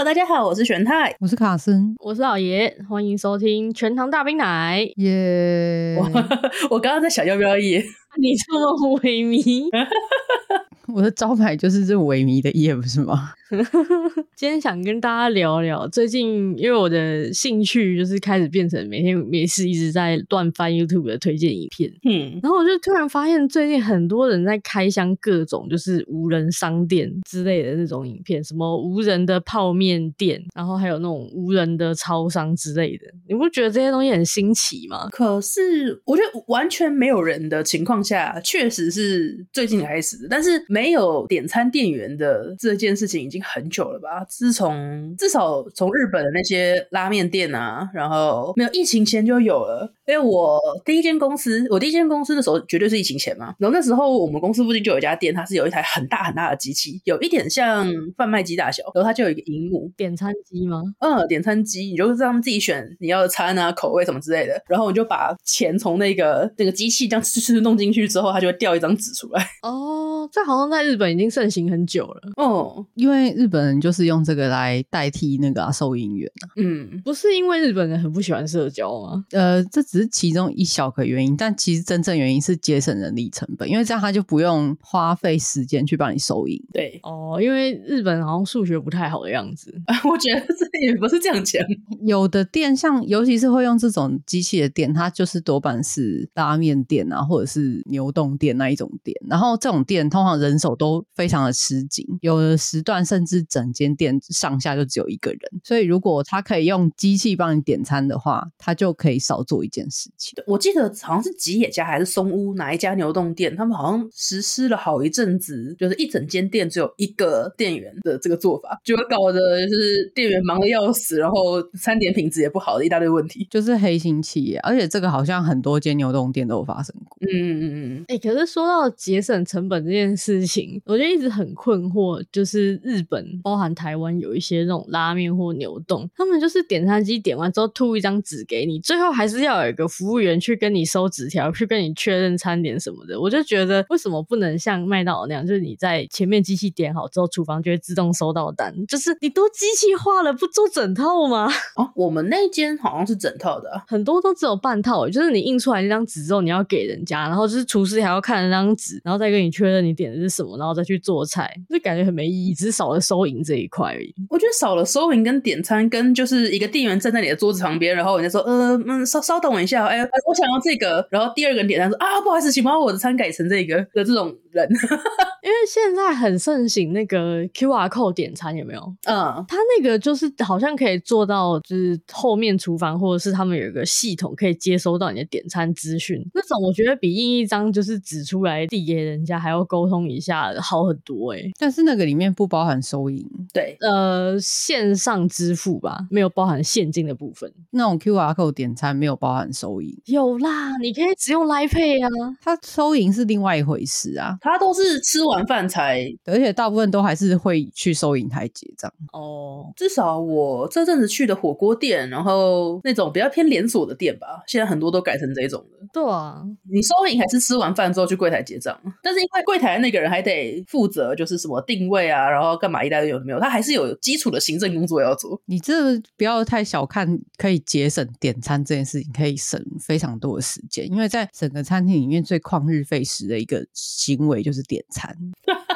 Hello，大家好，我是玄泰，我是卡森，我是老爷，欢迎收听全糖大冰奶。耶、yeah！我刚刚在想要不要耶，你这么萎靡。我的招牌就是这萎靡的夜，不是吗？今天想跟大家聊聊最近，因为我的兴趣就是开始变成每天没事一直在乱翻 YouTube 的推荐影片，嗯，然后我就突然发现最近很多人在开箱各种就是无人商店之类的那种影片，什么无人的泡面店，然后还有那种无人的超商之类的，你不觉得这些东西很新奇吗？可是我觉得完全没有人的情况下，确实是最近开始的，但是没没有点餐店员的这件事情已经。很久了吧？自从至少从日本的那些拉面店啊，然后没有疫情前就有了。因为我第一间公司，我第一间公司的时候绝对是疫情前嘛。然后那时候我们公司附近就有一家店，它是有一台很大很大的机器，有一点像贩卖机大小，然后它就有一个荧幕，点餐机吗？嗯，点餐机，你就是让他们自己选你要的餐啊、口味什么之类的。然后你就把钱从那个那个机器这样 吃吃弄进去之后，它就会掉一张纸出来。哦，这好像在日本已经盛行很久了。哦，因为日本人就是用这个来代替那个、啊、收银员、啊、嗯，不是因为日本人很不喜欢社交吗？呃，这只是其中一小个原因，但其实真正原因是节省人力成本，因为这样他就不用花费时间去帮你收银。对哦，因为日本好像数学不太好的样子，我觉得这也不是这样讲。有的店像，尤其是会用这种机器的店，它就是多半是拉面店啊，或者是牛洞店那一种店。然后这种店通常人手都非常的吃紧，有的时段甚至整间店上下就只有一个人。所以如果他可以用机器帮你点餐的话，他就可以少做一件事情。我记得好像是吉野家还是松屋哪一家牛洞店，他们好像实施了好一阵子，就是一整间店只有一个店员的这个做法，就会搞得就是店员忙得要死，然后餐点品质也不好的一大堆问题，就是黑心企业。而且这个好像很多间牛洞店都有发生过。嗯嗯嗯。哎、欸，可是说到节省成本这件事情，我就一直很困惑，就是日本包含台湾有一些那种拉面或牛洞，他们就是点餐机点完之后吐一张纸给你，最后还是要有一个服务员。去跟你收纸条，去跟你确认餐点什么的，我就觉得为什么不能像麦当劳那样，就是你在前面机器点好之后，厨房就会自动收到单，就是你都机器化了，不做整套吗？哦，我们那间好像是整套的，很多都只有半套，就是你印出来那张纸之后，你要给人家，然后就是厨师还要看那张纸，然后再跟你确认你点的是什么，然后再去做菜，就感觉很没意义，只是少了收银这一块而已。我觉得少了收银跟点餐，跟就是一个店员站在你的桌子旁边，然后人家说，呃嗯，稍稍等我一下，哎。我想要这个，然后第二个人点单说啊，不好意思，请把我的餐改成这个。的这种人，因为现在很盛行那个 QR code 点餐，有没有？嗯，他那个就是好像可以做到，就是后面厨房或者是他们有一个系统可以接收到你的点餐资讯，那种我觉得比印一张就是纸出来递给人家还要沟通一下好很多哎、欸、但是那个里面不包含收银，对，呃，线上支付吧，没有包含现金的部分。那种 QR code 点餐没有包含收银。有啦，你可以只用 Line Pay 啊，他收银是另外一回事啊，他都是吃完饭才，而且大部分都还是会去收银台结账。哦，至少我这阵子去的火锅店，然后那种比较偏连锁的店吧，现在很多都改成这种的。对啊，你收银还是吃完饭之后去柜台结账，但是因为柜台的那个人还得负责，就是什么定位啊，然后干嘛一大堆有没有，他还是有基础的行政工作要做。你这不要太小看可以节省点餐这件事情，可以省非常多的时间，因为在整个餐厅里面最旷日费时的一个行为就是点餐。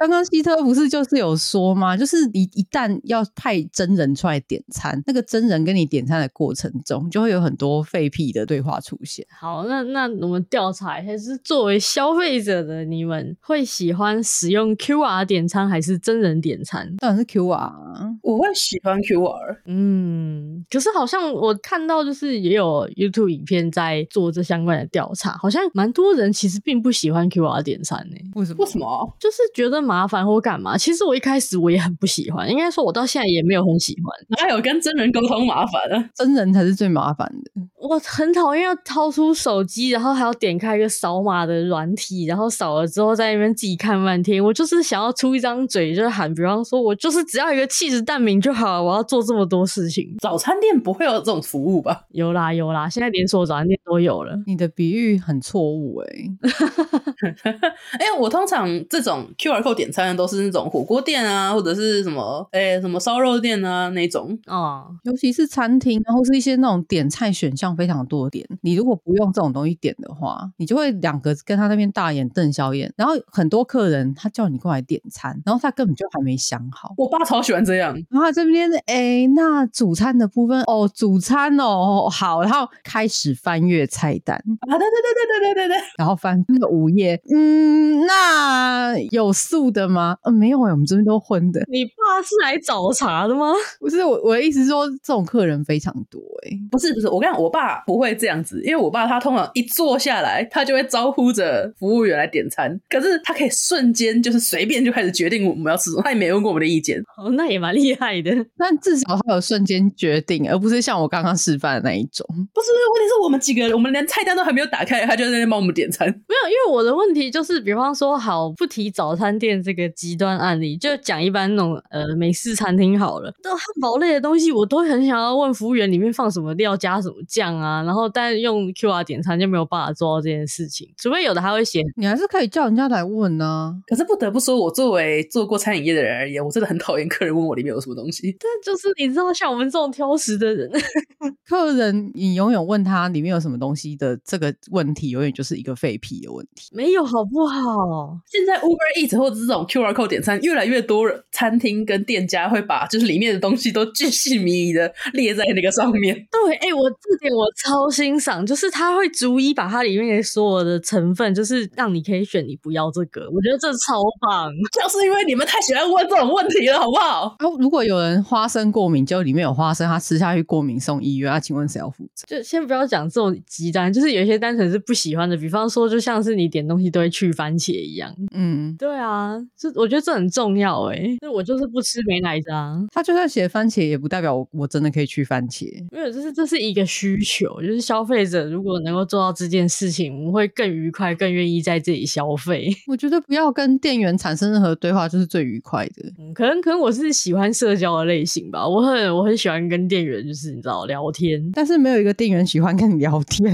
刚刚希特不是就是有说吗？就是你一旦要派真人出来点餐，那个真人跟你点餐的过程中，就会有很多废屁的对话出现。好，那那我们调查一下，是作为消费者的你们会喜欢使用 QR 点餐还是真人点餐？当然是 QR 啊，我会喜欢 QR。嗯，可是好像我看到就是也有 YouTube 影片在做这相关的调查，好像蛮多人其实并不喜欢 QR 点餐呢。为什么？为什么？就是觉得。麻烦或干嘛？其实我一开始我也很不喜欢，应该说我到现在也没有很喜欢。哪有跟真人沟通麻烦啊？真人才是最麻烦的。我很讨厌要掏出手机，然后还要点开一个扫码的软体，然后扫了之后在那边自己看半天。我就是想要出一张嘴，就是喊，比方说我就是只要一个气质蛋饼就好了，我要做这么多事情。早餐店不会有这种服务吧？有啦有啦，现在连锁早餐店都有了。你的比喻很错误哎。哎，我通常这种 QR code。点餐的都是那种火锅店啊，或者是什么诶什么烧肉店啊那种。哦，尤其是餐厅，然后是一些那种点菜选项非常多点，你如果不用这种东西点的话，你就会两个跟他那边大眼瞪小眼，然后很多客人他叫你过来点餐，然后他根本就还没想好。我爸超喜欢这样，然后这边诶那主餐的部分哦，主餐哦好，然后开始翻阅菜单。啊，对对对对对对对对，然后翻那个五页，嗯，那有素的吗？嗯，没有哎，我们这边都荤的。你爸是来找茬的吗？不是我，我的意思是说这种客人非常多哎。不是不是，我跟你讲，我爸不会这样子，因为我爸他通常一坐下来，他就会招呼着服务员来点餐，可是他可以瞬间就是随便就开始决定我们要吃什么，他也没问过我们的意见。哦，那也蛮厉害的。但至少他有瞬间决定，而不是像我刚刚示范的那一种。不是，问题是我们几个人，我们连菜单都还没有打开，他就在那边帮我们点餐。没有，因为我的问题就是，比方说，好不提早餐店这个极端案例，就讲一般那种呃美式餐厅好了。这汉堡类的东西，我都很想要问服务员里面放什么料，加什么酱啊。然后，但用 QR 点餐就没有办法做到这件事情，除非有的还会写。你还是可以叫人家来问呢、啊。可是不得不说，我作为做过餐饮业的人而言，我真的很讨厌客人问我里面有什么东西。但就是你知道，像我们这种挑食的人，客人你永远问他里面有什么东西的这个问题，永远就是一个废屁的问题。没有好不好？现在 Uber Eats 或者是这种 QR Code 点餐，越来越多餐厅跟店家会把就是里面的东西都巨细靡遗的列在那个上面。对，哎、欸，我这点我超欣赏，就是他会逐一把它里面的所有的成分，就是让你可以选，你不要这个。我觉得这超棒，就是因为你们太喜欢问这种问题了，好不好？啊，如果有人花生过敏，就里面有花生，他吃下去过敏送医院，那、啊、请问谁要负责？就先不要讲这种极端，就是有一些单纯是不喜欢的，比方说，就像是你点东西都会去番茄一样。嗯，对啊，这我觉得这很重要哎、欸。那我就是不吃美奶渣，他就算写番茄，也不代表我我真的可以去番茄。没有，就是这是一个需求，就是消费者如果能够做到这件事情，我们会更愉快，更愿意在这里消费。我觉得不要跟店员产生任何对话，就是最愉快的。嗯，可能可能我是喜欢社交的类型吧，我很我很喜欢跟店员就是你知道聊天，但是没有一个店员喜欢跟你聊天，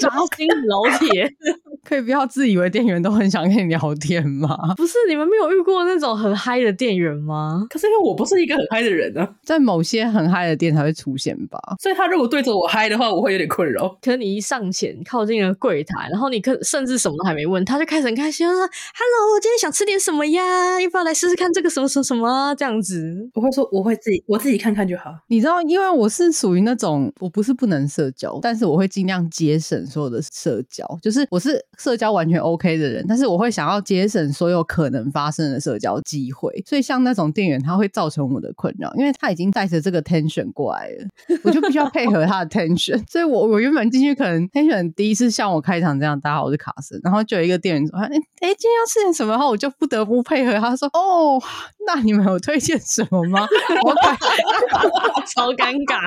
扎心老铁，可以不要自以为店员都很想跟你聊天吗？不是你们没有遇过那种很嗨的店员吗？可是因为我不是一个很嗨的人呢、啊，在某些很嗨的店才会出现吧，所以他如果对着我嗨的话，我会有点困扰。可是你一上前靠近了柜台，然后你可甚至什么都还没问，他就开始很开心说：“Hello，我今天想吃点什么呀？要不要来试试看这个什么什么什么？”这样子，我会说我会自己我自己看看就好。你知道，因为我是属于那种我不是不能社交，但是我会尽量节省所有的社交，就是我是社交完全 OK 的人，但是我会想要节省所有可能发生的社交机会。所以像那种店员，他会造成我的困扰，因为他已经带着这个 tension 过来了，我就必须要配合他的 tension。所以我我原本进去可能 tension 第一次像我开场这样，大家好，我是卡森，然后就有一个店员说：“哎哎，今天要吃点什么？”然后我就不得不配合他说：“哦，那你们有推荐什么吗？”我 超尴尬，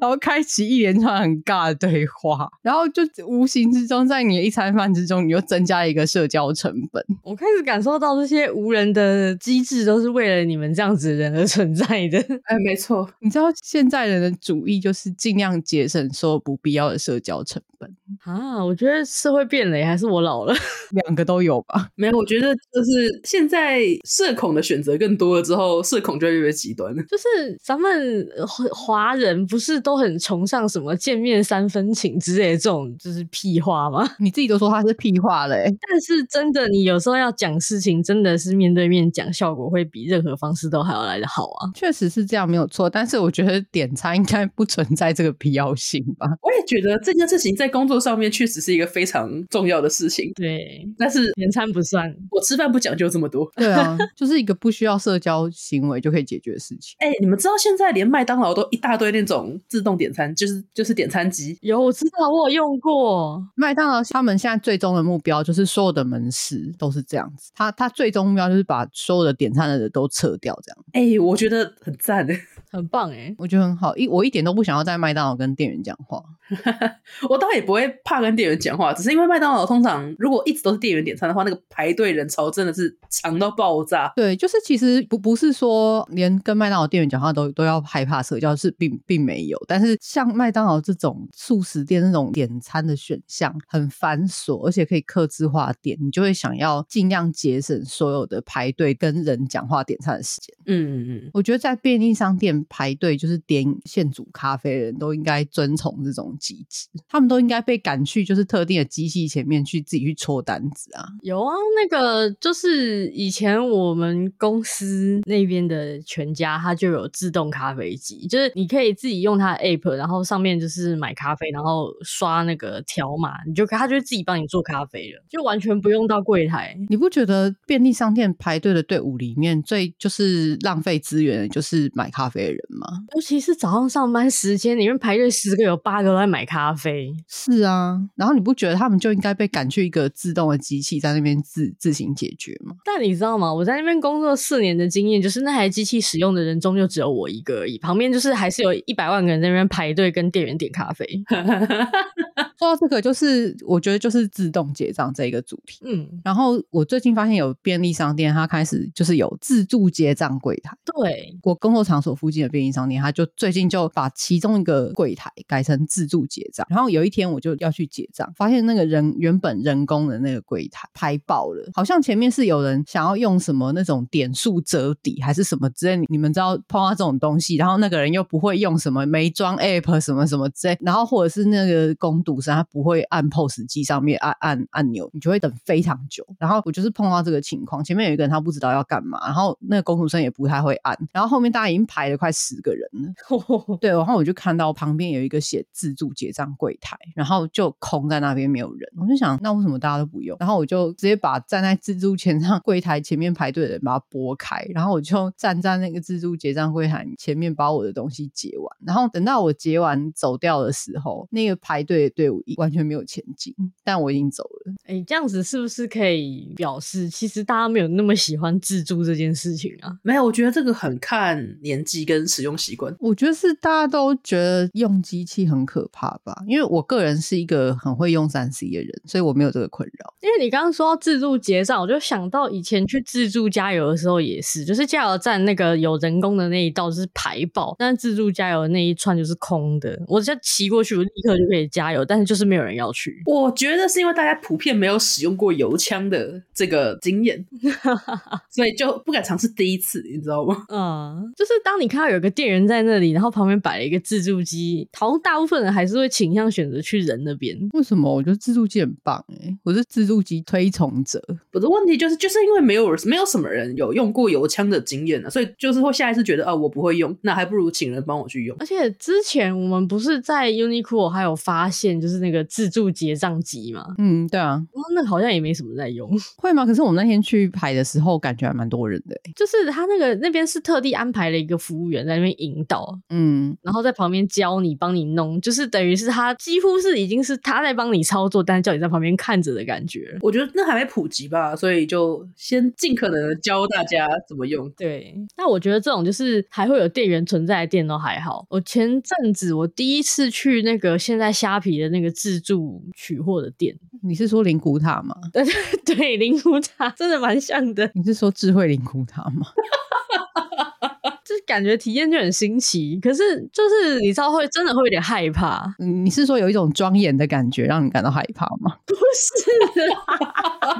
然后开启一连串很尬的对话，然后就无形之中在你的一餐饭之中，你又增加一个社交成本。我开始感受到这些无人的机制都是为了你们这样子的人而存在的。哎，没错，你知道现在人的主义就是尽量节省所有不必要的社交成本啊。我觉得社会变了，还是我老了，两个都有吧？没有，我觉得就是现在社恐的选择更多了之后，社恐就越来越极端了。就是咱们华人不是都很崇尚什么见面三分情之类的这种就是屁话吗？你自己都说他是屁话嘞。但是真的，你有时候要讲事情，真的是面对面讲，效果会比任何方式都还要来得好啊。确实是这样，没有错。但是我觉得点餐应该不存在这个必要性吧？我也觉得这件事情在工作上面确实是一个非常重要的事情。对，但是点餐不算，我吃饭不讲究这么多。对啊，就是一个不需要社交行为就可以解决的事情。哎、欸，你们知道现在连麦当劳都一大堆那种自动点餐，就是就是点餐机。有，我知道，我有用过。麦当劳他们现在最终的目标就是所有的门市都是这样子，他他最终目标就是把所有的点餐的人都撤掉，这样。哎、我觉得很赞。很棒哎，我觉得很好。一我一点都不想要在麦当劳跟店员讲话，我倒也不会怕跟店员讲话，只是因为麦当劳通常如果一直都是店员点餐的话，那个排队人潮真的是长到爆炸。对，就是其实不不是说连跟麦当劳店员讲话都都要害怕社交，是并并没有。但是像麦当劳这种速食店那种点餐的选项很繁琐，而且可以克制化点，你就会想要尽量节省所有的排队跟人讲话点餐的时间。嗯嗯嗯，我觉得在便利商店排队就是点现煮咖啡的人都应该遵从这种机制，他们都应该被赶去就是特定的机器前面去自己去戳单子啊。有啊，那个就是以前我们公司那边的全家，它就有自动咖啡机，就是你可以自己用它的 app，然后上面就是买咖啡，然后刷那个条码，你就它就会自己帮你做咖啡了，就完全不用到柜台。你不觉得便利商店排队的队伍里面最就是浪费资源的就是买咖啡的人吗？尤其是早上上班时间，里面排队十个有八个都在买咖啡。是啊，然后你不觉得他们就应该被赶去一个自动的机器在那边自自行解决吗？但你知道吗？我在那边工作四年的经验，就是那台机器使用的人终就只有我一个而已，旁边就是还是有一百万个人在那边排队跟店员点咖啡。说到这个，就是我觉得就是自动结账这一个主题。嗯，然后我最近发现有便利商店，它开始就是有自助结账柜台。对，我工作场所附近的便利商店，它就最近就把其中一个柜台改成自助结账。然后有一天我就要去结账，发现那个人原本人工的那个柜台排爆了，好像前面是有人想要用什么那种点数折抵还是什么之类，你们知道碰到这种东西，然后那个人又不会用什么没装 app 什么什么之类，然后或者是那个工读生他不会按 POS 机上面按按按钮，你就会等非常久。然后我就是碰到这个情况，前面有一个人他不知道要干嘛，然后那个工读生也不太会按，然后后面大家已经排了快十个人了，对，然后我就看到旁边有一个写自助结账柜台，然后就空在那边没有人，我就想那为什么大家都不用？然后我就直接把站在自助结账柜台前面排队的人把它拨开，然后我就站在那个自助结账柜台前面把我的东西结完，然后等到我结完走掉的时候，那个排队的队伍完全没有前进，但我已经走了。哎，这样子是不是可以表示其实大家没有那么喜欢自助这件事情啊？没有，我觉得这个很看年纪跟使用习惯。我觉得是大家都觉得用机器很可怕吧，因为我个人是一个很会用三 C 的人，所以我没有这个困扰。因为你刚刚说到自助结账，我就想到以前去自助加油的时候也是，就是加油站那个有人工的那一道就是排爆，但是自助加油的那一串就是空的。我只要骑过去，我立刻就可以加油，但是就是没有人要去。我觉得是因为大家普遍没有使用过油枪的这个经验，所以就不敢尝试第一次，你知道吗？嗯，就是当你看到有个店员在那里，然后旁边摆了一个自助机，好像大部分人还是会倾向选择去人那边。为什么？我觉得自助机很棒诶，我是自助机推崇者。我的问题就是，就是因为没有没有什么人有用过油枪的经验啊，所以就是会下一次觉得啊，我不会用，那还不如请人帮我去用。而且之前我们不是在 Uniqlo 还有发现，就是那个自助结账机嘛？嗯，对啊，那好像也没什么在用，会吗？可是我们那天去排的时候，感觉还蛮多人的。就是他那个那边是特地安排了一个服务员在那边引导，嗯，然后在旁边教你，帮你弄，就是等于是他几乎是已经是他在帮你操作，但是叫你在旁边看着的感觉。我觉得那还没普及吧，所以就先尽可能的教大家怎么用。对，那我觉得这种就是还会有店员存在的店都还好。我前阵子我第一次去那个现在虾皮的那个自助取货的店，你是说灵骨塔吗？对 对，灵骨塔真的蛮像的。你是说智慧灵骨塔吗？就是感觉体验就很新奇，可是就是你知道会真的会有点害怕。你是说有一种庄严的感觉让你感到害怕吗？不是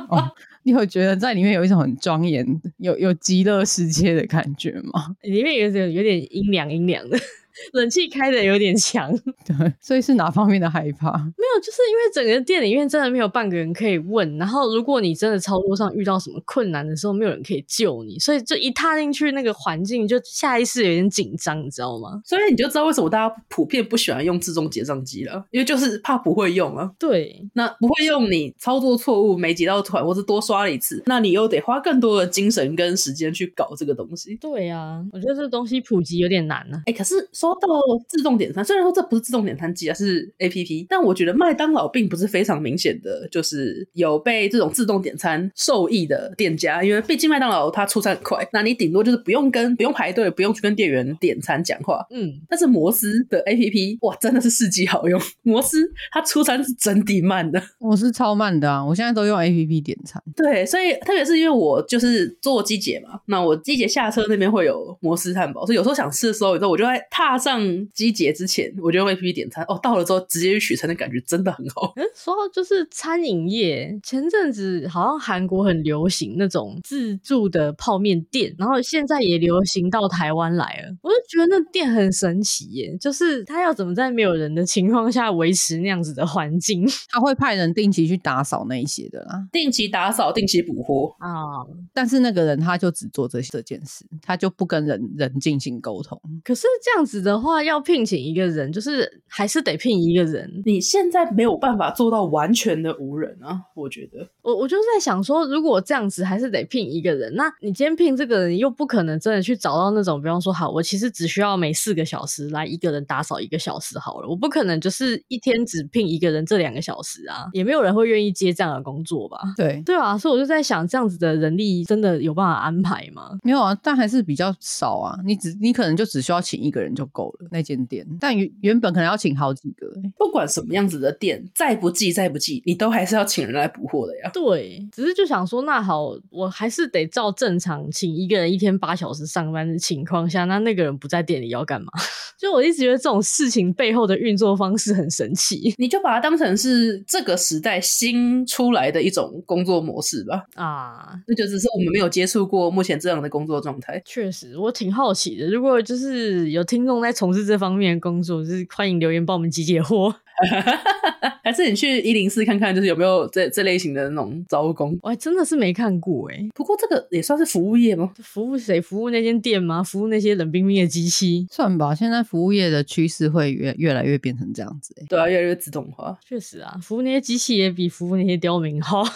哦，你有觉得在里面有一种很庄严、有有极乐世界的感觉吗？里面有点有点阴凉阴凉的。冷气开的有点强，对，所以是哪方面的害怕？没有，就是因为整个店里面真的没有半个人可以问，然后如果你真的操作上遇到什么困难的时候，没有人可以救你，所以就一踏进去那个环境，就下意识有点紧张，你知道吗？所以你就知道为什么大家普遍不喜欢用自动结账机了，因为就是怕不会用啊。对，那不会用，你操作错误没结到团，或是多刷了一次，那你又得花更多的精神跟时间去搞这个东西。对啊，我觉得这个东西普及有点难呢、啊。哎、欸，可是。收到自动点餐，虽然说这不是自动点餐机啊，是 APP，但我觉得麦当劳并不是非常明显的，就是有被这种自动点餐受益的店家，因为毕竟麦当劳它出餐很快，那你顶多就是不用跟不用排队，不用去跟店员点餐讲话，嗯，但是摩斯的 APP 哇，真的是世纪好用，摩斯它出餐是真的慢的，我是超慢的啊，我现在都用 APP 点餐，对，所以特别是因为我就是做机捷嘛，那我机捷下车那边会有摩斯汉堡，所以有时候想吃的时候，有时候我就在踏上机捷之前，我就用 APP 点餐，哦，到了之后直接去取餐的感觉真的很好。嗯，说到就是餐饮业，前阵子好像韩国很流行那种自助的泡面店，然后现在也流行到台湾来了，我就觉得那店很神奇耶，就是他要怎么在没有人的情况下维持那样子的环境？他会派人定期去打扫那一些的啦，定期打扫，定期补货啊。但是那个人他就只做这这件事，他就不跟人人进行沟通。可是这样子的话，要聘请一个人，就是还是得聘一个人。你现在没有办法做到完全的无人啊，我觉得。我我就是在想说，如果这样子还是得聘一个人，那你今天聘这个人，又不可能真的去找到那种，比方说，好，我其实只需要每四个小时来一个人打扫一个小时好了，我不可能就是一天只聘一个人这两个小时啊，也没有人会愿意接这样的工作吧？对对啊，所以我就在想，这样子的人力真的有办法安排吗？没有啊，但还是比较少啊。你只你可能就只需要请一个人就够了，那间店。但原原本可能要请好几个。不管什么样子的店，再不济再不济，你都还是要请人来补货的呀。对，只是就想说，那好，我还是得照正常请一个人一天八小时上班的情况下，那那个人不在店里要干嘛？就我一直觉得这种事情背后的运作方式很神奇。你就把它当成是这个时代新出来的一种工作模式吧。啊，那就只是我们没有接触过目前这样的工作状态。确实，我挺好奇的。如果就是有听众在从事这方面的工作，就是欢迎留言帮我们解解惑。还是你去一零四看看，就是有没有这这类型的那种招工？我还真的是没看过哎。不过这个也算是服务业吗？服务谁？服务那间店吗？服务那些冷冰冰的机器？算吧。现在服务业的趋势会越越来越变成这样子。对啊，越来越自动化。确实啊，服务那些机器也比服务那些刁民好。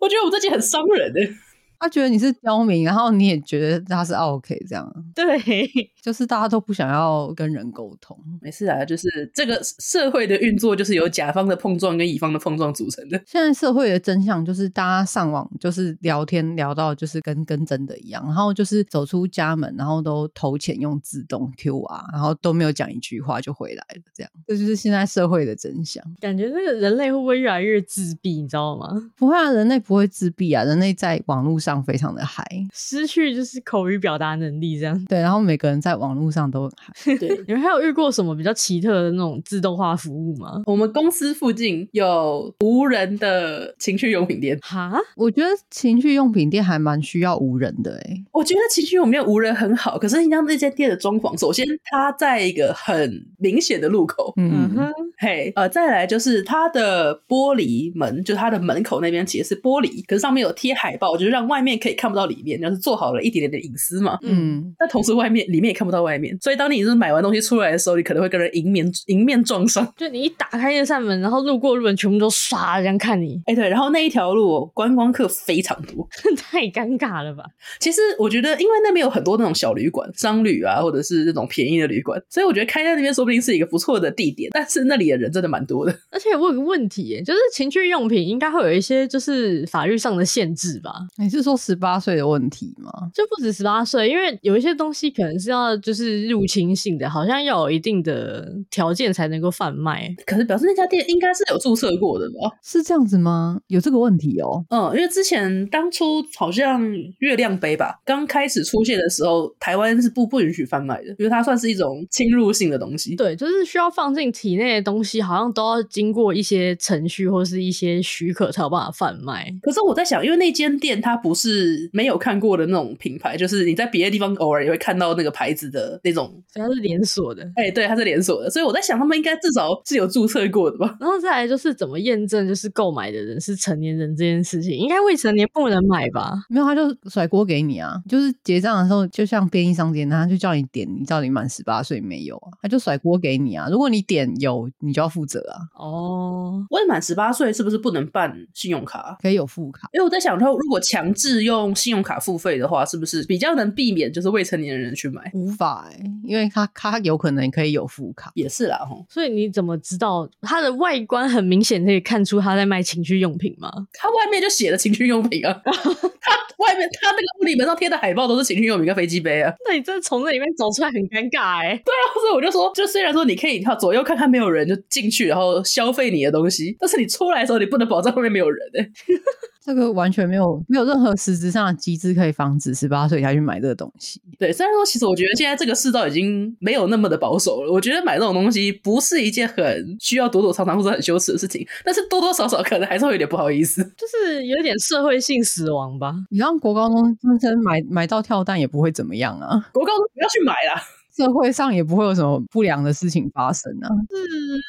我觉得我们这集很伤人哎。他觉得你是刁民，然后你也觉得他是 OK 这样。对，就是大家都不想要跟人沟通。没事啊，就是这个社会的运作就是由甲方的碰撞跟乙方的碰撞组成的。现在社会的真相就是大家上网就是聊天聊到就是跟跟真的一样，然后就是走出家门，然后都投钱用自动 QR，然后都没有讲一句话就回来了，这样。这就是现在社会的真相。感觉这个人类会不会越来越自闭？你知道吗？不会啊，人类不会自闭啊，人类在网络上。非常的嗨，失去就是口语表达能力这样。对，然后每个人在网络上都很嗨。对，你们还有遇过什么比较奇特的那种自动化服务吗？我们公司附近有无人的情趣用品店。哈，我觉得情趣用品店还蛮需要无人的哎。我觉得情趣用品店无人很好，可是你像那间店的装潢，首先它在一个很明显的路口，嗯哼，嘿，呃，再来就是它的玻璃门，就是它的门口那边其实是玻璃，可是上面有贴海报，就是让外面可以看不到里面，就是做好了一点点的隐私嘛。嗯，但同时外面里面也看不到外面，所以当你是买完东西出来的时候，你可能会跟人迎面迎面撞上。就你一打开那扇门，然后路过路人全部都唰这样看你。哎，对，然后那一条路观光客非常多，太尴尬了吧？其实我觉得，因为那边有很多那种小旅馆、商旅啊，或者是那种便宜的旅馆，所以我觉得开在那边说不定是一个不错的地点。但是那里的人真的蛮多的。而且我有个问题，就是情趣用品应该会有一些就是法律上的限制吧？你是说十八岁的问题吗？就不止十八岁，因为有一些东西可能是要就是入侵性的，好像要有一定的条件才能够贩卖。可是表示那家店应该是有注册过的吧？是这样子吗？有这个问题哦。嗯，因为之前当初好像月亮杯吧，刚开始出现的时候，台湾是不不允许贩卖的，因为它算是一种侵入性的东西。对，就是需要放进体内的东西，好像都要经过一些程序或是一些许可才有办法贩卖。可是我在想，因为那间店它不是没有看过的那种品牌，就是你在别的地方偶尔也会看到那个牌子的那种，它是连锁的。哎、欸，对，它是连锁的，所以我在想，他们应该至少是有注册过的吧。然后再来就是怎么验证，就是购买的人是成年人这件事情，应该未成年不能买吧？没有，他就甩锅给你啊，就是结账的时候，就像便利商店，他就叫你点，你到底满十八岁没有啊？他就甩锅给你啊。如果你点有你就要负责啊。哦，未满十八岁是不是不能办信用卡？可以有副卡，因为我在想，说如果强制用信用卡付费的话，是不是比较能避免就是未成年人去买？无法因为他他有可能可以有副卡，也是啦吼。所以你怎么知道它的外观很明显可以看出他在卖情趣用品吗？他外面就写了情趣用品啊，他外面他那个物理门上贴的海报都是情趣用品跟飞机杯啊。那你真的从那里面走出来很尴尬哎、欸。对啊，所以我就说，就虽然说你可以靠左右看看没有人就进去，然后消费你的东西，但是你出来的时候你不能保证后面没有人哎、欸。这个完全没有没有任何实质上的机制可以防止十八岁才去买这个东西。对，虽然说其实我觉得现在这个世道已经没有那么的保守了，我觉得买这种东西不是一件很需要躲躲藏藏或者很羞耻的事情，但是多多少少可能还是会有点不好意思，就是有点社会性死亡吧。你让国高中生买买到跳蛋也不会怎么样啊，国高中不要去买啦。社会上也不会有什么不良的事情发生啊，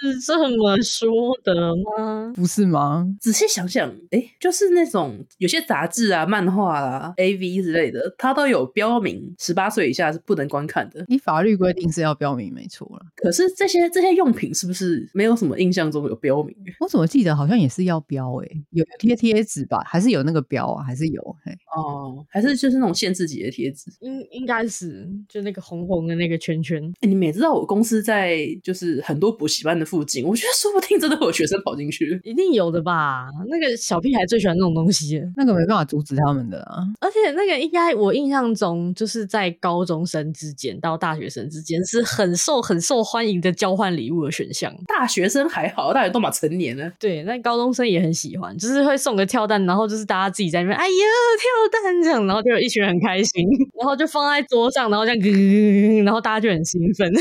是这么说的吗？不是吗？仔细想想，哎、欸，就是那种有些杂志啊、漫画啊、AV 之类的，它都有标明十八岁以下是不能观看的。你法律规定是要标明，没错了。可是这些这些用品是不是没有什么印象中有标明？我怎么记得好像也是要标、欸？哎，有贴贴纸吧？还是有那个标啊？还是有？嘿，哦，还是就是那种限制级的贴纸？应应该是就那个红红的那个。圈圈，哎、欸，你们也知道我公司在就是很多补习班的附近，我觉得说不定真的会有学生跑进去，一定有的吧？那个小屁孩最喜欢那种东西，那个没办法阻止他们的啊。而且那个应该我印象中就是在高中生之间到大学生之间是很受很受欢迎的交换礼物的选项。大学生还好，大学都嘛成年了。对，那高中生也很喜欢，就是会送个跳蛋，然后就是大家自己在那边，哎呀跳蛋这样，然后就有一群人很开心，然后就放在桌上，然后这样，然后大。大家就很兴奋，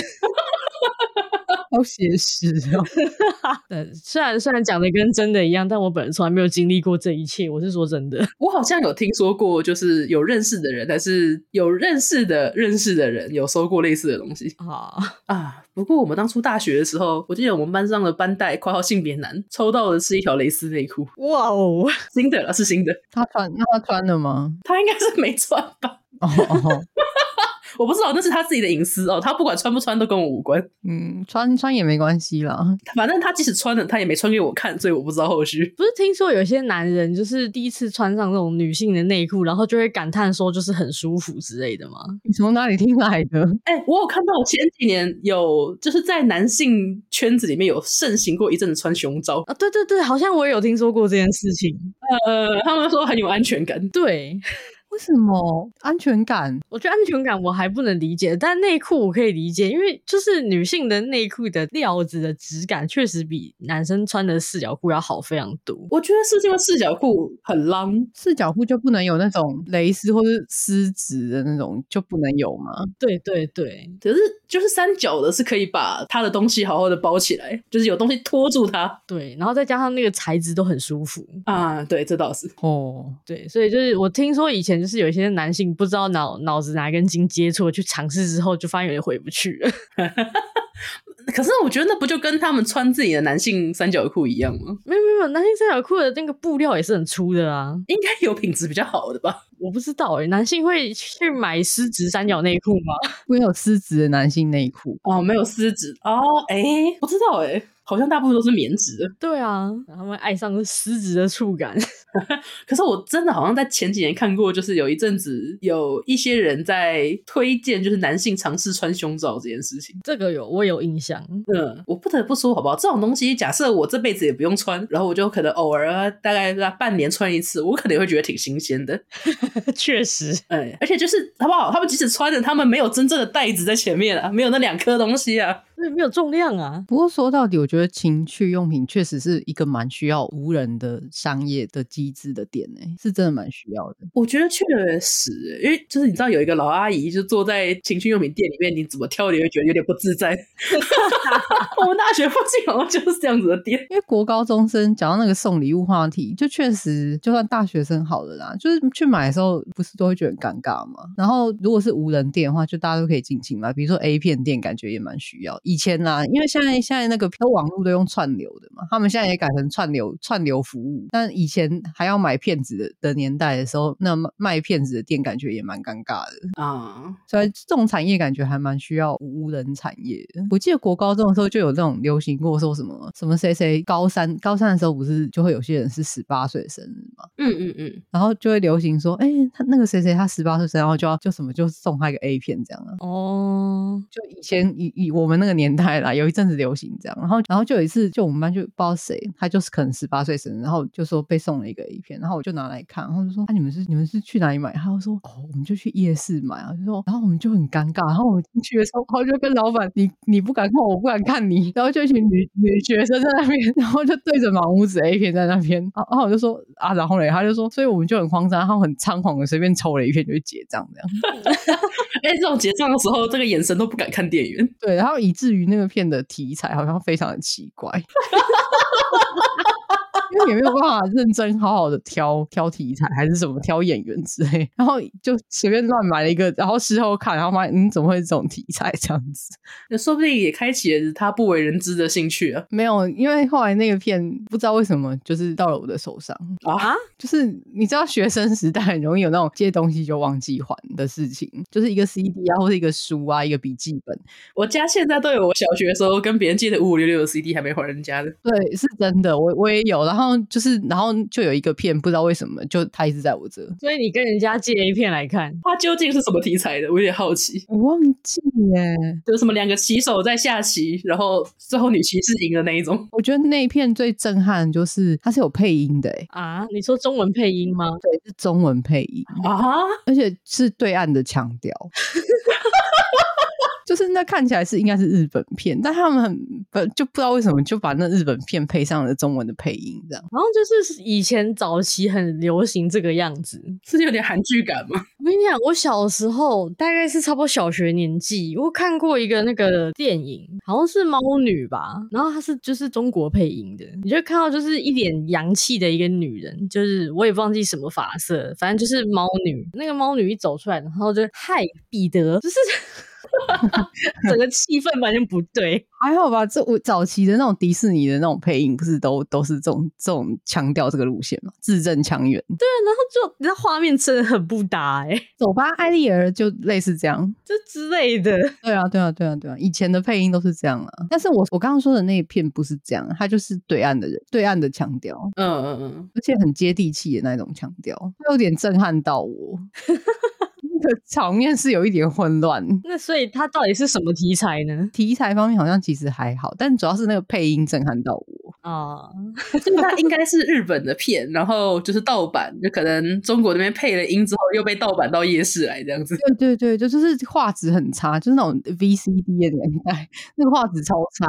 好写实哦。对，虽然虽然讲的跟真的一样，但我本人从来没有经历过这一切。我是说真的，我好像有听说过，就是有认识的人，但是有认识的认识的人有收过类似的东西啊啊。不过我们当初大学的时候，我记得我们班上的班代（括号性别男）抽到的是一条蕾丝内裤。哇哦，新的了，是新的。他穿？那他穿了吗？他应该是没穿吧。哦哦。我不知道，那是他自己的隐私哦。他不管穿不穿都跟我无关。嗯，穿穿也没关系啦。反正他即使穿了，他也没穿给我看，所以我不知道后续。不是听说有些男人就是第一次穿上那种女性的内裤，然后就会感叹说就是很舒服之类的吗？你从哪里听来的？哎、欸，我有看到前几年有就是在男性圈子里面有盛行过一阵子穿胸罩啊。对对对，好像我也有听说过这件事情。呃，他们说很有安全感。对。为什么安全感？我觉得安全感我还不能理解，但内裤我可以理解，因为就是女性的内裤的料子的质感确实比男生穿的四角裤要好非常多。我觉得是因为四角裤很浪，四角裤就不能有那种蕾丝或是丝质的那种就不能有吗？对对对，可是就是三角的是可以把它的东西好好的包起来，就是有东西托住它。对，然后再加上那个材质都很舒服啊。对，这倒是哦。对，所以就是我听说以前。就是有一些男性不知道脑脑子哪根筋接错，去尝试之后就发现有点回不去了。可是我觉得那不就跟他们穿自己的男性三角裤一样吗？没有没有，男性三角裤的那个布料也是很粗的啊，应该有品质比较好的吧？我不知道哎、欸，男性会去买丝质三角内裤吗？会有丝质的男性内裤哦，没有丝质哦，哎、欸，不知道哎、欸。好像大部分都是棉质的，对啊，然后他们爱上了丝质的触感。可是我真的好像在前几年看过，就是有一阵子有一些人在推荐，就是男性尝试穿胸罩这件事情。这个有我有印象。嗯，我不得不说，好不好？这种东西，假设我这辈子也不用穿，然后我就可能偶尔大概半年穿一次，我可能会觉得挺新鲜的。确实，哎，而且就是好不好？他们即使穿着，他们没有真正的袋子在前面啊，没有那两颗东西啊。对，没有重量啊。不过说到底，我觉得情趣用品确实是一个蛮需要无人的商业的机制的点呢，是真的蛮需要的。我觉得确实，因为就是你知道有一个老阿姨就坐在情趣用品店里面，你怎么挑你会觉得有点不自在。我们大学附近好像就是这样子的店。因为国高中生讲到那个送礼物话题，就确实就算大学生好了啦，就是去买的时候不是都会觉得很尴尬吗？然后如果是无人店的话，就大家都可以尽情嘛，比如说 A 片店，感觉也蛮需要。以前啊，因为现在现在那个都网络都用串流的嘛，他们现在也改成串流串流服务。但以前还要买片子的的年代的时候，那卖片子的店感觉也蛮尴尬的啊。所以这种产业感觉还蛮需要无人产业的。我记得国高中的时候就有这种流行过，说什么什么谁谁高三高三的时候不是就会有些人是十八岁的生日嘛？嗯嗯嗯，然后就会流行说，哎、欸，他那个谁谁他十八岁生日，然后就要就什么就送他一个 A 片这样啊。哦，就以前以以我们那个年代啦，有一阵子流行这样，然后然后就有一次，就我们班就不知道谁，他就是可能十八岁生日，然后就说被送了一个 A 片，然后我就拿来看，然后就说，啊，你们是你们是去哪里买？他就说，哦，我们就去夜市买啊，就说，然后我们就很尴尬，然后我们进去的时候，然后就跟老板，你你不敢看，我不敢看你，然后就一群女女学生在那边，然后就对着满屋子 A 片在那边，然后我就说，啊，然后嘞，他就说，所以我们就很慌张，然后很仓皇的随便抽了一片就去结账这样。哎、欸，这种结账的时候，这个眼神都不敢看店员，对，然后以至于那个片的题材好像非常的奇怪。因为也没有办法认真好好的挑挑题材，还是什么挑演员之类，然后就随便乱买了一个，然后事后看，然后发现嗯，怎么会是这种题材这样子？那说不定也开启了他不为人知的兴趣啊。没有，因为后来那个片不知道为什么就是到了我的手上啊，就是你知道学生时代很容易有那种借东西就忘记还的事情，就是一个 CD 啊，或者一个书啊，一个笔记本。我家现在都有我小学的时候跟别人借的五五六六的 CD 还没还人家的。对，是真的，我我也有，然后。然后就是，然后就有一个片，不知道为什么，就他一直在我这。所以你跟人家借一片来看，他究竟是什么题材的？我有点好奇。我忘记耶，就什么两个棋手在下棋，然后最后女骑士赢的那一种。我觉得那一片最震撼，就是它是有配音的。啊，你说中文配音吗？对，是中文配音啊，而且是对岸的腔调。就是那看起来是应该是日本片，但他们很不就不知道为什么就把那日本片配上了中文的配音，这样。然后就是以前早期很流行这个样子，是有点韩剧感吗？我跟你讲，我小时候大概是差不多小学年纪，我看过一个那个电影，好像是猫女吧，然后它是就是中国配音的，你就看到就是一脸洋气的一个女人，就是我也忘记什么发色，反正就是猫女。那个猫女一走出来，然后就嗨彼得，就是。整个气氛完全不对，还好吧？这我早期的那种迪士尼的那种配音，不是都都是这种这种强调这个路线吗？字正腔圆。对，然后就那画面真的很不搭哎、欸。走吧，艾丽儿就类似这样，就之类的。对啊，对啊，对啊，对啊，以前的配音都是这样啊。但是我我刚刚说的那一片不是这样，它就是对岸的人，对岸的腔调。嗯嗯嗯，而且很接地气的那种腔调，有点震撼到我。场面是有一点混乱，那所以它到底是什么题材呢？题材方面好像其实还好，但主要是那个配音震撼到我啊！就它应该是日本的片，然后就是盗版，就可能中国那边配了音之后又被盗版到夜市来这样子。对对对，就就是画质很差，就是那种 VCD 的年代，那个画质超差。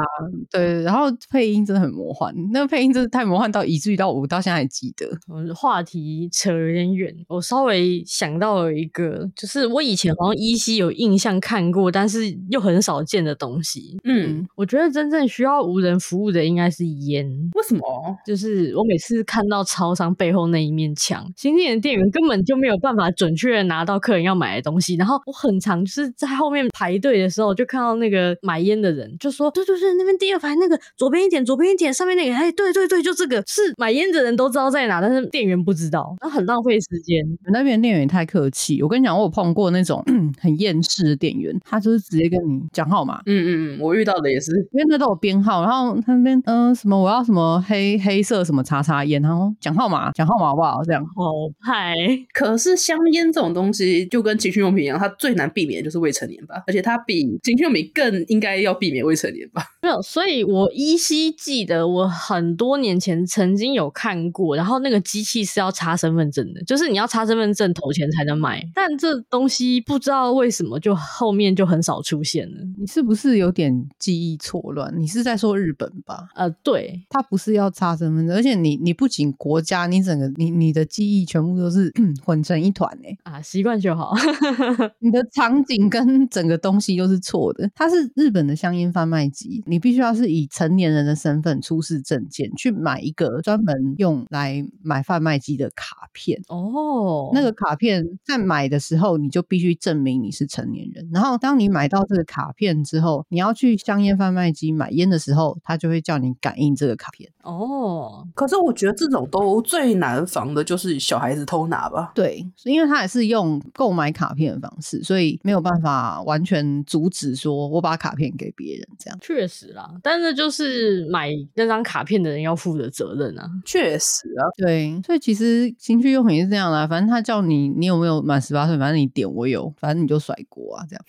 对，然后配音真的很魔幻，那个配音真的太魔幻到以至于到我到现在还记得。话题扯有点远，我稍微想到了一个。就是我以前好像依稀有印象看过，但是又很少见的东西。嗯，我觉得真正需要无人服务的应该是烟。为什么？就是我每次看到超商背后那一面墙，新店的店员根本就没有办法准确的拿到客人要买的东西。然后我很常就是在后面排队的时候，就看到那个买烟的人就说：“对对对，那边第二排那个左边一点，左边一点，上面那个，哎，对对对，就这个是买烟的人都知道在哪，但是店员不知道，那很浪费时间。那边店员也太客气，我跟你讲，我。碰过那种 很厌世的店员，他就是直接跟你讲号码。嗯嗯嗯，我遇到的也是，因为那都有编号，然后他那边嗯、呃、什么我要什么黑黑色什么叉叉烟，然后讲号码讲号码好不好？这样好派。可是香烟这种东西就跟情趣用品一样，它最难避免就是未成年吧，而且它比情趣用品更应该要避免未成年吧。没有，所以我依稀记得我很多年前曾经有看过，然后那个机器是要插身份证的，就是你要插身份证投钱才能买，但这。东西不知道为什么就后面就很少出现了，你是不是有点记忆错乱？你是在说日本吧？呃，对，他不是要插身份证，而且你你不仅国家，你整个你你的记忆全部都是 混成一团。哎、欸、啊，习惯就好。你的场景跟整个东西都是错的。它是日本的香烟贩卖机，你必须要是以成年人的身份出示证件去买一个专门用来买贩卖机的卡片。哦，那个卡片在买的时候，你就必须证明你是成年人。然后当你买到这个卡片之后，你要去香烟贩卖机买烟的时候，他就会叫你感应这个卡片。哦，可是我觉得这种都最难防的就是小孩子偷拿吧？对，因为他也是用购买卡片的方式，所以没有办法完全阻止说我把卡片给别人这样。确实啦，但是就是买那张卡片的人要负的责任啊。确实啊，对，所以其实情趣用品是这样的，反正他叫你，你有没有满十八岁，反正你点我有，反正你就甩锅啊这样。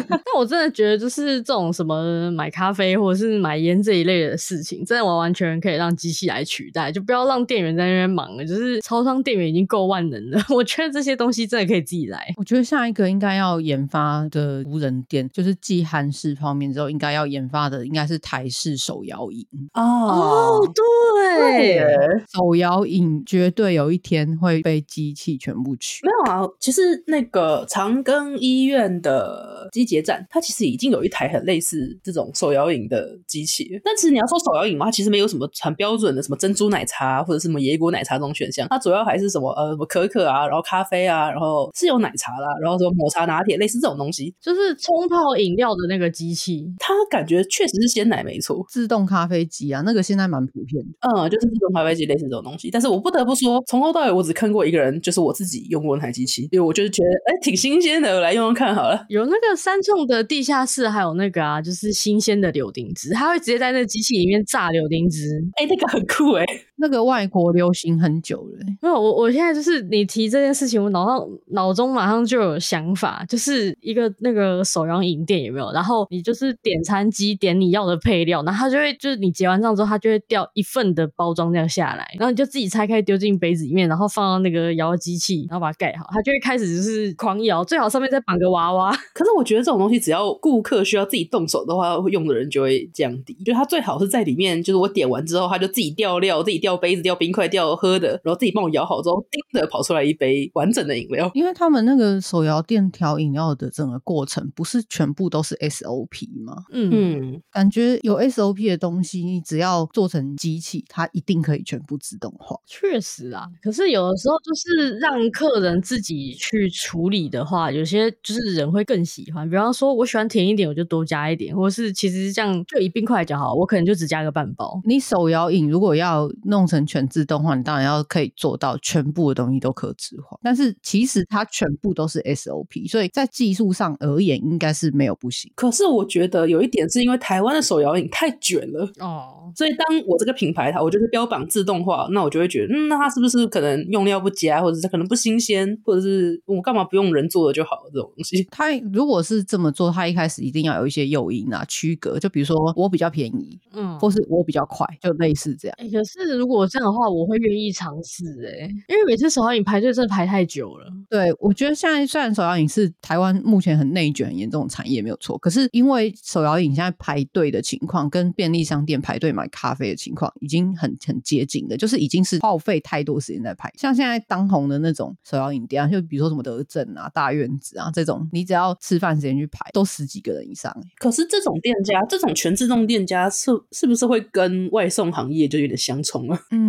但我真的觉得，就是这种什么买咖啡或者是买烟这一类的事情，真的完完全可以让机器来取代，就不要让店员在那边忙了。就是超商店员已经够万能了，我觉得这些东西真的可以自己来。我觉得下一个应该要研发的无人店，就是继韩式泡面之后，应该要研发的应该是台式手摇饮哦，对，对手摇饮绝对有一天会被机器全部取。没有啊，其实那个长庚医院的机捷站，它其实已经有一台很类似这种手摇饮的机器。但其实你要说手摇饮嘛，它其实没有什么很标准的什么珍珠奶茶或者是什么椰果奶茶这种选项，它主要还是什么呃什么可可啊，然后咖啡啊，然后是有奶茶啦，然后什么抹茶拿铁，类似这种东西，就是冲泡饮料的那个机器。它感觉确实是鲜奶没错，自动咖啡机啊，那个现在蛮普遍的。嗯，就是自动咖啡机类似这种东西。但是我不得不说，从头到尾我只看过一个人，就是我自己用过那台机器，因为我就是觉得哎挺新鲜的，我来用用看好了。有那个三重的地下室，还有那个啊，就是新鲜的柳丁汁，它会直接在那个机器里面榨柳丁汁，哎，那个很酷哎。那个外国流行很久了，没有我我现在就是你提这件事情，我脑上脑中马上就有想法，就是一个那个手摇饮店有没有？然后你就是点餐机点你要的配料，然后它就会就是你结完账之后，它就会掉一份的包装这样下来，然后你就自己拆开丢进杯子里面，然后放到那个摇机器，然后把它盖好，它就会开始就是狂摇，最好上面再绑个娃娃。可是我觉得这种东西只要顾客需要自己动手的话，用的人就会降低。就它最好是在里面，就是我点完之后，它就自己掉料，自己掉。掉杯子，掉冰块，掉喝的，然后自己帮我摇好之后，叮的跑出来一杯完整的饮料。因为他们那个手摇店调饮料的整个过程，不是全部都是 SOP 吗？嗯嗯，感觉有 SOP 的东西，你只要做成机器，它一定可以全部自动化。确实啊，可是有的时候就是让客人自己去处理的话，有些就是人会更喜欢。比方说，我喜欢甜一点，我就多加一点，或是其实这样就以冰块来讲好，我可能就只加个半包。你手摇饮如果要弄。弄成全自动化，你当然要可以做到全部的东西都客制化。但是其实它全部都是 SOP，所以在技术上而言，应该是没有不行。可是我觉得有一点是因为台湾的手摇饮太卷了哦，所以当我这个品牌它，我就是标榜自动化，那我就会觉得，嗯，那它是不是可能用料不佳，或者是可能不新鲜，或者是我干嘛不用人做的就好了这种东西？它如果是这么做，它一开始一定要有一些诱因啊，区隔，就比如说我比较便宜，嗯，或是我比较快，就类似这样。欸，可是如果这样的话，我会愿意尝试诶，因为每次手摇饮排队真的排太久了。对，我觉得现在虽然手摇饮是台湾目前很内卷很严重的产业没有错，可是因为手摇饮现在排队的情况跟便利商店排队买咖啡的情况已经很很接近的，就是已经是耗费太多时间在排。像现在当红的那种手摇饮店啊，就比如说什么德政啊、大院子啊这种，你只要吃饭时间去排，都十几个人以上。可是这种店家，这种全自动店家是是不是会跟外送行业就有点相冲了？嗯。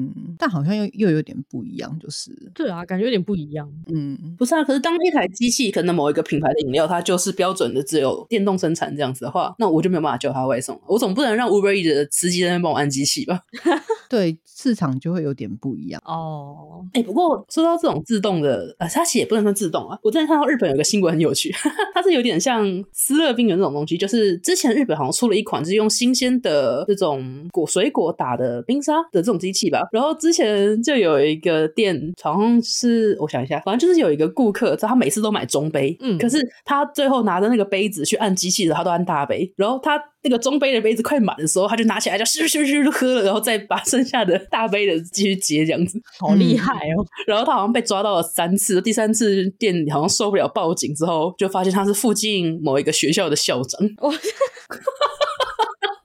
嗯，但好像又又有点不一样，就是对啊，感觉有点不一样。嗯，不是啊，可是当一台机器可能某一个品牌的饮料，它就是标准的只有电动生产这样子的话，那我就没有办法叫它外送。我总不能让 Uber Eats 的司机在那边帮我按机器吧？对，市场就会有点不一样哦。哎、欸，不过说到这种自动的，呃，它其实也不能算自动啊。我之前看到日本有个新闻很有趣，它是有点像思乐冰圆这种东西，就是之前日本好像出了一款，就是用新鲜的这种果水果打的冰沙的这种机器吧，然后之前就有一个店，好像是我想一下，反正就是有一个顾客，他每次都买中杯，嗯，可是他最后拿着那个杯子去按机器的，他都按大杯，然后他那个中杯的杯子快满的时候，他就拿起来就咻咻咻就喝了，然后再把剩下的大杯的继续接，这样子，好厉害哦。然后他好像被抓到了三次，第三次店好像受不了报警之后，就发现他是附近某一个学校的校长。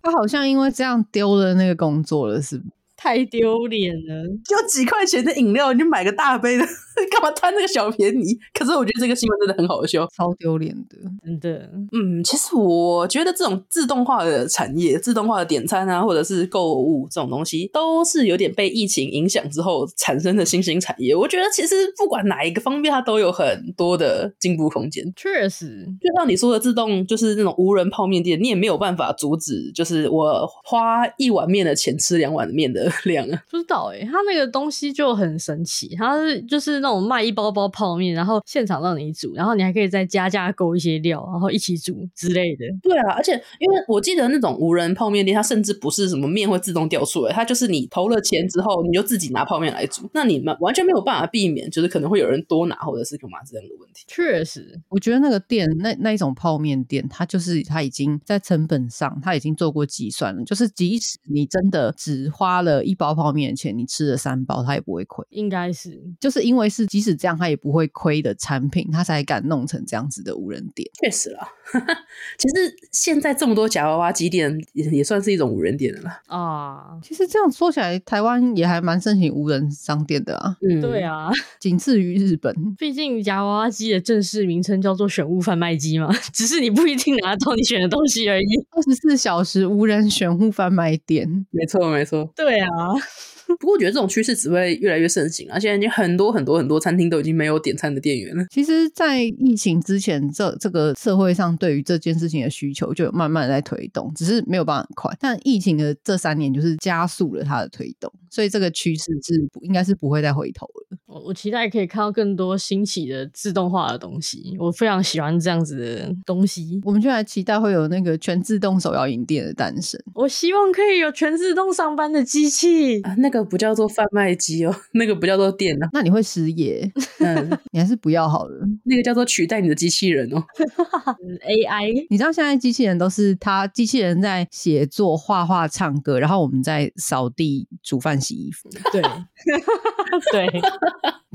他好像因为这样丢了那个工作了，是不？太丢脸了！就几块钱的饮料，你就买个大杯的，干嘛贪那个小便宜？可是我觉得这个新闻真的很好笑，超丢脸的，真的。嗯，其实我觉得这种自动化的产业、自动化的点餐啊，或者是购物这种东西，都是有点被疫情影响之后产生的新兴产业。我觉得其实不管哪一个方面，它都有很多的进步空间。确实，就像你说的，自动就是那种无人泡面店，你也没有办法阻止，就是我花一碗面的钱吃两碗面的量啊。不知道哎、欸，他那个东西就很神奇，他是就是那种卖一包包泡面，然后现场让你煮，然后你还可以再加价购一些料，然后一起煮之类的。对啊，而且因为我记得那种无人泡面店，它甚至不是什么面会自动掉出来，它就是你投了钱之后，你就自己拿泡面来煮，那你们完全没有办法避免，就是可能会有人多拿或者是干嘛这样的问题。确实，我觉得那个店那那一种泡面店，它就是它已经在成本上，它已经做过计算了，就是即使你真的只花了一包泡面的钱，你吃了三包，他也不会亏。应该是，就是因为是即使这样，他也不会亏的产品，他才敢弄成这样子的无人店。确实啦。其实现在这么多假娃娃机店也也算是一种无人店了啊。其实这样说起来，台湾也还蛮盛行无人商店的啊。嗯，对啊，仅次于日本。毕竟夹娃娃机的正式名称叫做选物贩卖机嘛，只是你不一定拿到你选的东西而已。二十四小时无人选物贩卖店，没错没错。对啊。不过我觉得这种趋势只会越来越盛行啊！现在已经很多很多很多餐厅都已经没有点餐的店员了。其实，在疫情之前，这这个社会上对于这件事情的需求就有慢慢在推动，只是没有办法很快。但疫情的这三年就是加速了它的推动，所以这个趋势是应该是不会再回头了。我我期待可以看到更多新奇的自动化的东西，我非常喜欢这样子的东西。我们就来期待会有那个全自动手摇饮店的诞生。我希望可以有全自动上班的机器啊，那个不叫做贩卖机哦，那个不叫做店啊。那你会失业？嗯，你还是不要好了。那个叫做取代你的机器人哦，AI。你知道现在机器人都是他机器人在写作、画画、唱歌，然后我们在扫地、煮饭、洗衣服。对，对。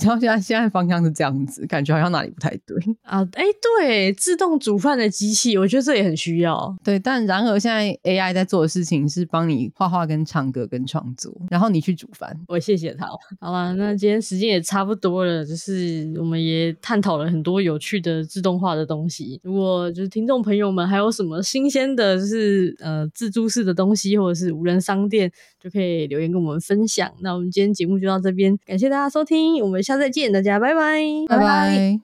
然后现在现在方向是这样子，感觉好像哪里不太对啊？哎，对，自动煮饭的机器，我觉得这也很需要。对，但然而现在 AI 在做的事情是帮你画画、跟唱歌、跟创作，然后你去煮饭。我谢谢他。好了，那今天时间也差不多了，就是我们也探讨了很多有趣的自动化的东西。如果就是听众朋友们还有什么新鲜的，就是呃自助式的东西，或者是无人商店，就可以留言跟我们分享。那我们今天节目就到这边，感谢大家收听，我们。下次再见，大家拜拜，拜拜。